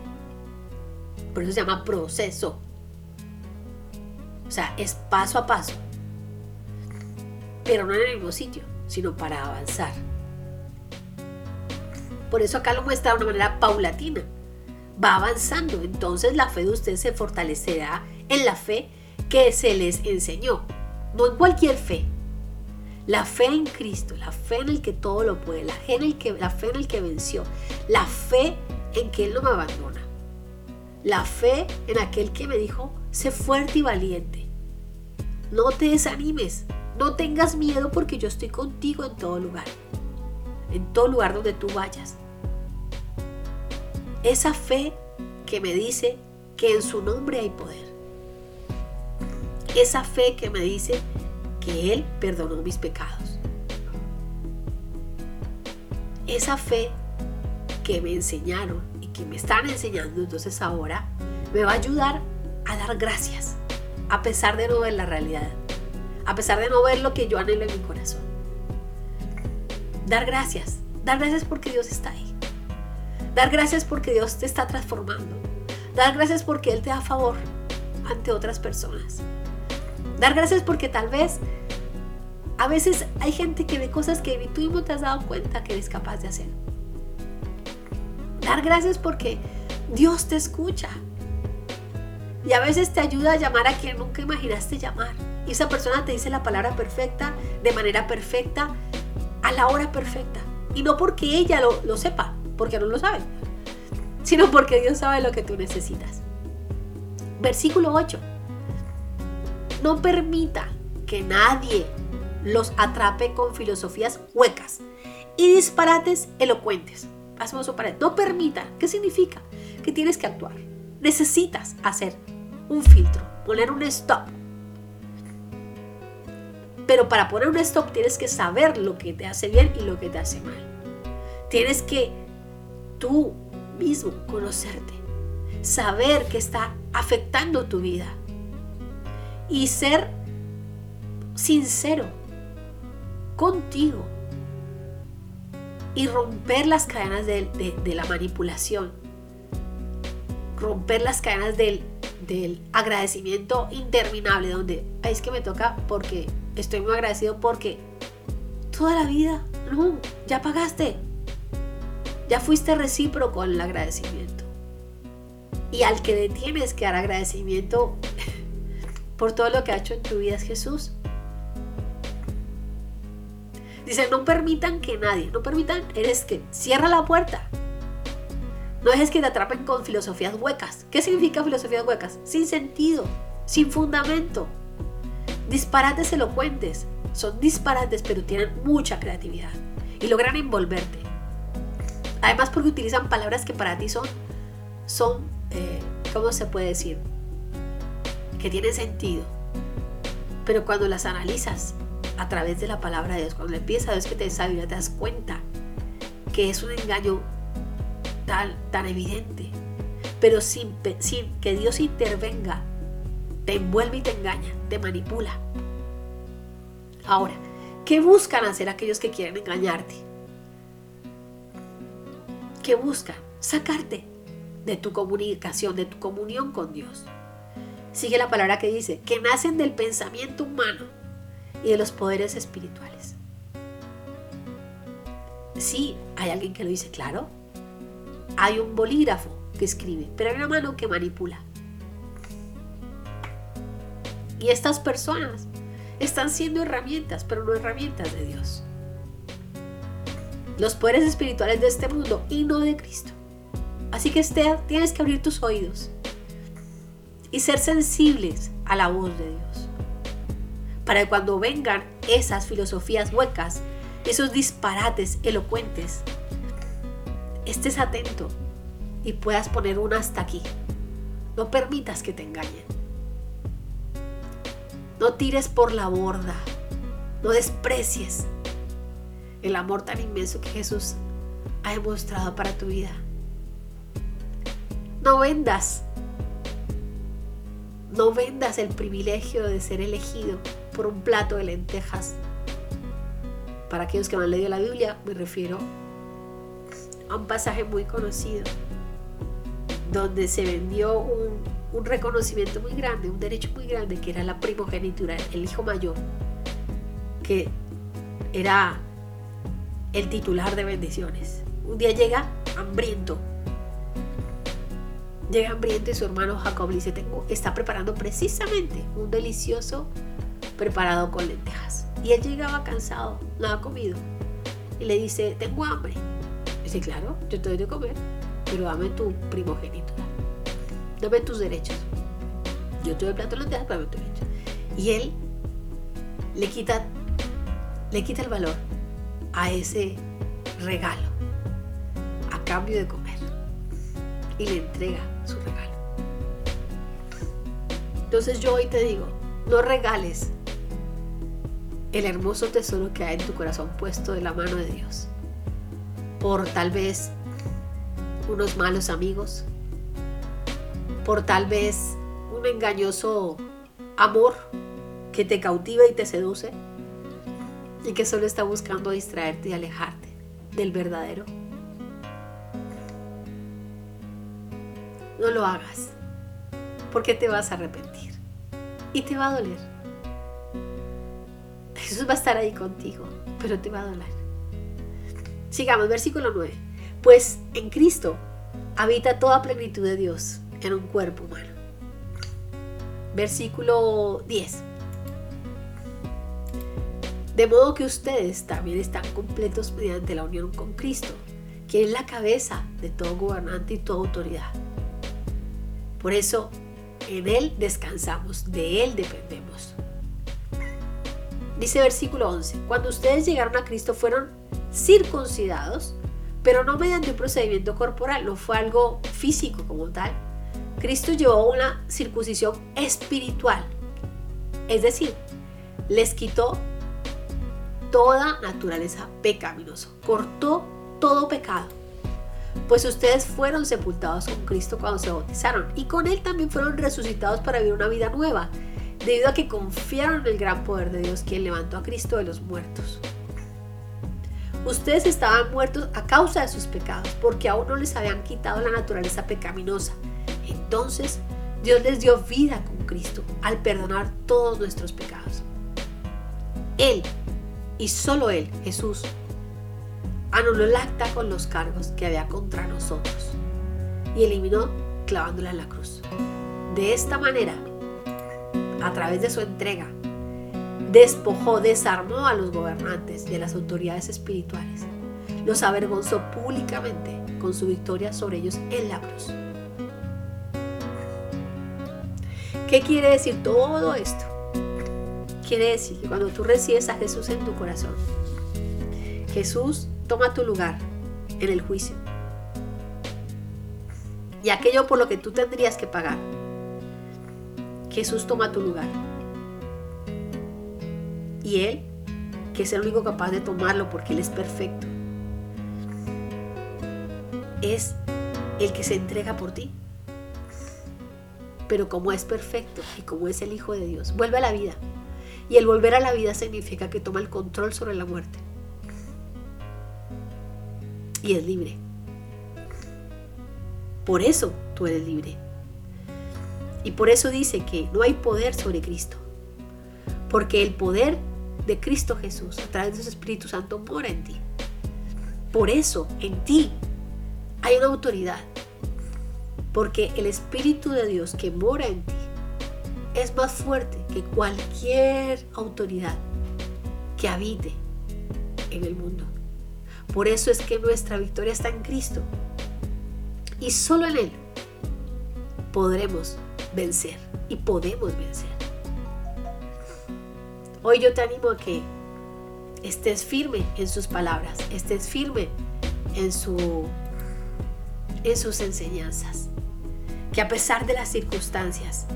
Por eso se llama proceso. O sea, es paso a paso. Pero no en el mismo sitio, sino para avanzar. Por eso acá lo muestra de una manera paulatina. Va avanzando. Entonces la fe de usted se fortalecerá en la fe que se les enseñó. No en cualquier fe. La fe en Cristo, la fe en el que todo lo puede, la fe en el que, la fe en el que venció, la fe en que Él no me abandona. La fe en aquel que me dijo, sé fuerte y valiente. No te desanimes, no tengas miedo porque yo estoy contigo en todo lugar. En todo lugar donde tú vayas. Esa fe que me dice que en su nombre hay poder. Esa fe que me dice que Él perdonó mis pecados. Esa fe que me enseñaron y que me están enseñando entonces ahora me va a ayudar a dar gracias a pesar de no ver la realidad, a pesar de no ver lo que yo anhelo en mi corazón. Dar gracias, dar gracias porque Dios está ahí. Dar gracias porque Dios te está transformando. Dar gracias porque Él te da favor ante otras personas. Dar gracias porque tal vez a veces hay gente que ve cosas que tú mismo te has dado cuenta que eres capaz de hacer. Dar gracias porque Dios te escucha. Y a veces te ayuda a llamar a quien nunca imaginaste llamar. Y esa persona te dice la palabra perfecta, de manera perfecta, a la hora perfecta. Y no porque ella lo, lo sepa, porque no lo sabe, sino porque Dios sabe lo que tú necesitas. Versículo 8. No permita que nadie los atrape con filosofías huecas y disparates elocuentes hacemos pared. No permita. ¿Qué significa? Que tienes que actuar. Necesitas hacer un filtro, poner un stop. Pero para poner un stop tienes que saber lo que te hace bien y lo que te hace mal. Tienes que tú mismo conocerte, saber que está afectando tu vida y ser sincero contigo y romper las cadenas de, la manipulación. romper las cadenas del, del agradecimiento interminable, donde es que me toca porque estoy muy agradecido porque toda la vida, no, ya pagaste, ya fuiste recíproco en el agradecimiento. Y al que le tienes que dar agradecimiento por todo lo que ha hecho en tu vida es Jesús. Dice, no permitan que nadie, no permitan, eres que cierra la puerta. No dejes que te atrapen con filosofías huecas. ¿Qué significa filosofías huecas? Sin sentido, sin fundamento. Disparates elocuentes. Son disparates, pero tienen mucha creatividad. Y logran envolverte. Además porque utilizan palabras que para ti son, son eh, ¿cómo se puede decir? Que tienen sentido. Pero cuando las analizas a través de la palabra de Dios, cuando pides a Dios que te dé te das cuenta que es un engaño tan, tan evidente. Pero sin, sin que Dios intervenga, te envuelve y te engaña, te manipula. Ahora, ¿qué buscan hacer aquellos que quieren engañarte? ¿Qué buscan? Sacarte de tu comunicación, de tu comunión con Dios. Sigue la palabra que dice, que nacen del pensamiento humano y de los poderes espirituales. Sí, hay alguien que lo dice claro. Hay un bolígrafo que escribe, pero hay una mano que manipula. Y estas personas están siendo herramientas, pero no herramientas de Dios. Los poderes espirituales de este mundo y no de Cristo. Así que este, tienes que abrir tus oídos y ser sensibles a la voz de Dios para que cuando vengan esas filosofías huecas, esos disparates elocuentes, estés atento y puedas poner una hasta aquí. No permitas que te engañen. No tires por la borda. No desprecies el amor tan inmenso que Jesús ha demostrado para tu vida. No vendas. No vendas el privilegio de ser elegido por un plato de lentejas. Para aquellos que no han leído la Biblia, me refiero a un pasaje muy conocido, donde se vendió un, un reconocimiento muy grande, un derecho muy grande, que era la primogenitura, el hijo mayor, que era el titular de bendiciones. Un día llega hambriento. Llega hambriento y su hermano Jacob le dice, tengo, está preparando precisamente un delicioso preparado con lentejas. Y él llegaba cansado, no ha comido. Y le dice, tengo hambre. dice, claro, yo te doy de comer, pero dame tu primogenitura. Dame tus derechos. Yo te doy plato de lentejas, dame tus derechos. Y él le quita, le quita el valor a ese regalo a cambio de comer. Y le entrega Entonces yo hoy te digo, no regales el hermoso tesoro que hay en tu corazón puesto de la mano de Dios. Por tal vez unos malos amigos, por tal vez un engañoso amor que te cautiva y te seduce y que solo está buscando distraerte y alejarte del verdadero. No lo hagas, porque te vas a arrepentir y te va a doler. Jesús va a estar ahí contigo, pero te va a doler. Sigamos, versículo 9. Pues en Cristo habita toda plenitud de Dios en un cuerpo humano. Versículo 10. De modo que ustedes también están completos mediante la unión con Cristo, que es la cabeza de todo gobernante y toda autoridad. Por eso, en Él descansamos, de Él dependemos. Dice versículo 11, cuando ustedes llegaron a Cristo fueron circuncidados, pero no mediante un procedimiento corporal, no fue algo físico como tal. Cristo llevó una circuncisión espiritual, es decir, les quitó toda naturaleza pecaminosa, cortó todo pecado. Pues ustedes fueron sepultados con Cristo cuando se bautizaron y con Él también fueron resucitados para vivir una vida nueva debido a que confiaron en el gran poder de Dios quien levantó a Cristo de los muertos. Ustedes estaban muertos a causa de sus pecados, porque aún no les habían quitado la naturaleza pecaminosa. Entonces Dios les dio vida con Cristo al perdonar todos nuestros pecados. Él, y solo Él, Jesús, anuló el acta con los cargos que había contra nosotros y eliminó clavándola en la cruz. De esta manera, a través de su entrega, despojó, desarmó a los gobernantes y a las autoridades espirituales. Los avergonzó públicamente con su victoria sobre ellos en la cruz. ¿Qué quiere decir todo esto? Quiere decir que cuando tú recibes a Jesús en tu corazón, Jesús toma tu lugar en el juicio. Y aquello por lo que tú tendrías que pagar, Jesús toma tu lugar. Y Él, que es el único capaz de tomarlo porque Él es perfecto, es el que se entrega por ti. Pero como es perfecto y como es el Hijo de Dios, vuelve a la vida. Y el volver a la vida significa que toma el control sobre la muerte. Y es libre. Por eso tú eres libre. Y por eso dice que no hay poder sobre Cristo. Porque el poder de Cristo Jesús a través de su Espíritu Santo mora en ti. Por eso en ti hay una autoridad. Porque el Espíritu de Dios que mora en ti es más fuerte que cualquier autoridad que habite en el mundo. Por eso es que nuestra victoria está en Cristo. Y solo en Él podremos vencer y podemos vencer. Hoy yo te animo a que estés firme en sus palabras, estés firme en, su, en sus enseñanzas. Que a pesar de las circunstancias,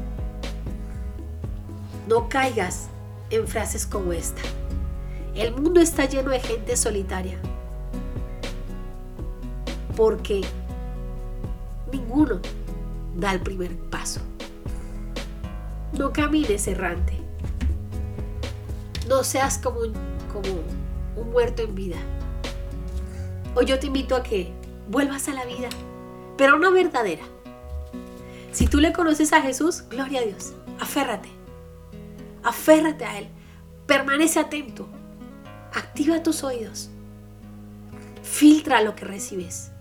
no caigas en frases como esta. El mundo está lleno de gente solitaria. Porque ninguno da el primer paso. No camines errante. No seas como un, muerto en vida. Hoy yo te invito a que vuelvas a la vida, pero una verdadera. Si tú le conoces a Jesús, gloria a Dios, aférrate. Aférrate a Él. Permanece atento. Activa tus oídos. Filtra lo que recibes.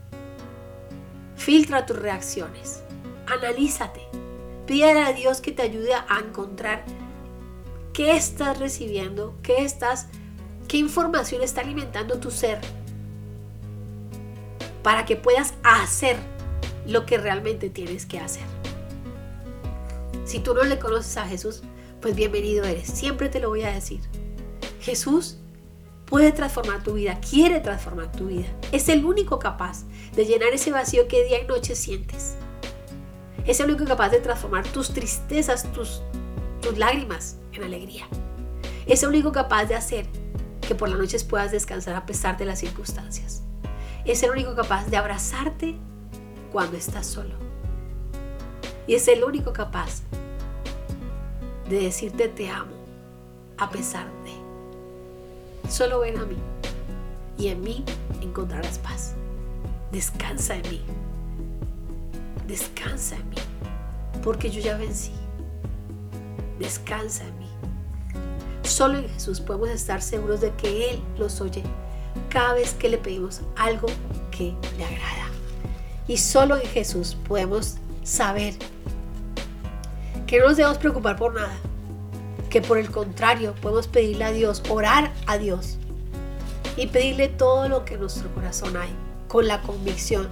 Filtra tus reacciones. Analízate. Pídele a Dios que te ayude a encontrar qué estás recibiendo, qué estás, qué información está alimentando tu ser para que puedas hacer lo que realmente tienes que hacer. Si tú no le conoces a Jesús, pues bienvenido eres. Siempre te lo voy a decir. Jesús puede transformar tu vida, quiere transformar tu vida. Es el único capaz de llenar ese vacío que día y noche sientes. Es el único capaz de transformar tus tristezas, tus, tus lágrimas en alegría. Es el único capaz de hacer que por las noches puedas descansar a pesar de las circunstancias. Es el único capaz de abrazarte cuando estás solo. Y es el único capaz de decirte te amo a pesar de. Solo ven a mí y en mí encontrarás paz. Descansa en mí. Descansa en mí. Porque yo ya vencí. Descansa en mí. Solo en Jesús podemos estar seguros de que Él los oye cada vez que le pedimos algo que le agrada. Y solo en Jesús podemos saber que no nos debemos preocupar por nada, que por el contrario podemos pedirle a Dios, orar a Dios y pedirle todo lo que en nuestro corazón hay, con la convicción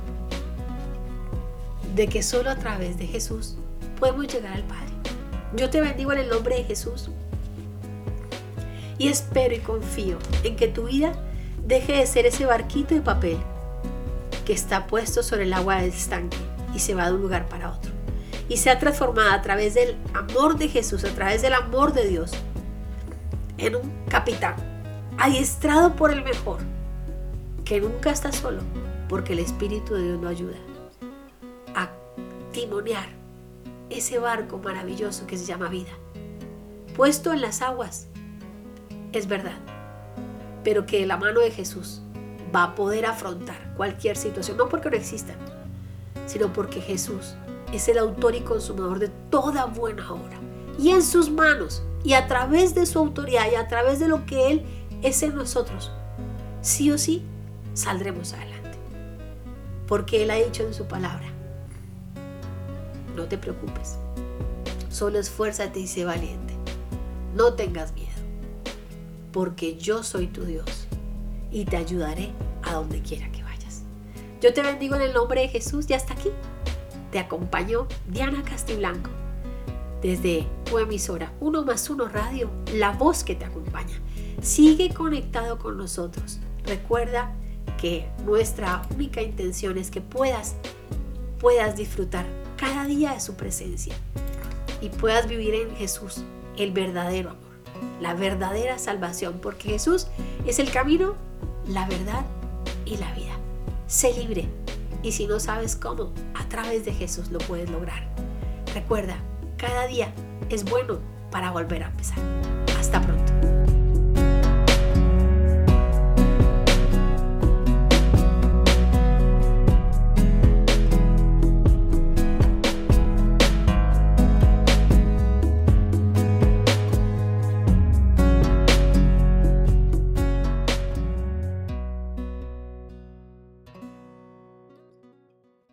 de que solo a través de Jesús podemos llegar al Padre. Yo te bendigo en el nombre de Jesús y espero y confío en que tu vida deje de ser ese barquito de papel que está puesto sobre el agua del estanque y se va de un lugar para otro y sea transformada a través del amor de Jesús, a través del amor de Dios, en un capitán, adiestrado por el mejor, que nunca está solo, porque el Espíritu de Dios lo ayuda a timonear ese barco maravilloso que se llama vida, puesto en las aguas, es verdad, pero que la mano de Jesús va a poder afrontar cualquier situación, no porque no exista, sino porque Jesús es el autor y consumador de toda buena obra. Y en sus manos, y a través de su autoridad, y a través de lo que Él es en nosotros, sí o sí, saldremos adelante. Porque Él ha dicho en su palabra, no te preocupes, solo esfuérzate y sé valiente. No tengas miedo, porque yo soy tu Dios y te ayudaré a donde quiera que vayas. Yo te bendigo en el nombre de Jesús y hasta aquí. Te acompañó Diana Castiblanco desde tu emisora 1 más 1 Radio, la voz que te acompaña. Sigue conectado con nosotros. Recuerda que nuestra única intención es que puedas, puedas disfrutar cada día de su presencia y puedas vivir en Jesús el verdadero amor, la verdadera salvación, porque Jesús es el camino, la verdad y la vida. Sé libre y si no sabes cómo, a través de Jesús lo puedes lograr. Recuerda, cada día es bueno para volver a empezar. Hasta pronto.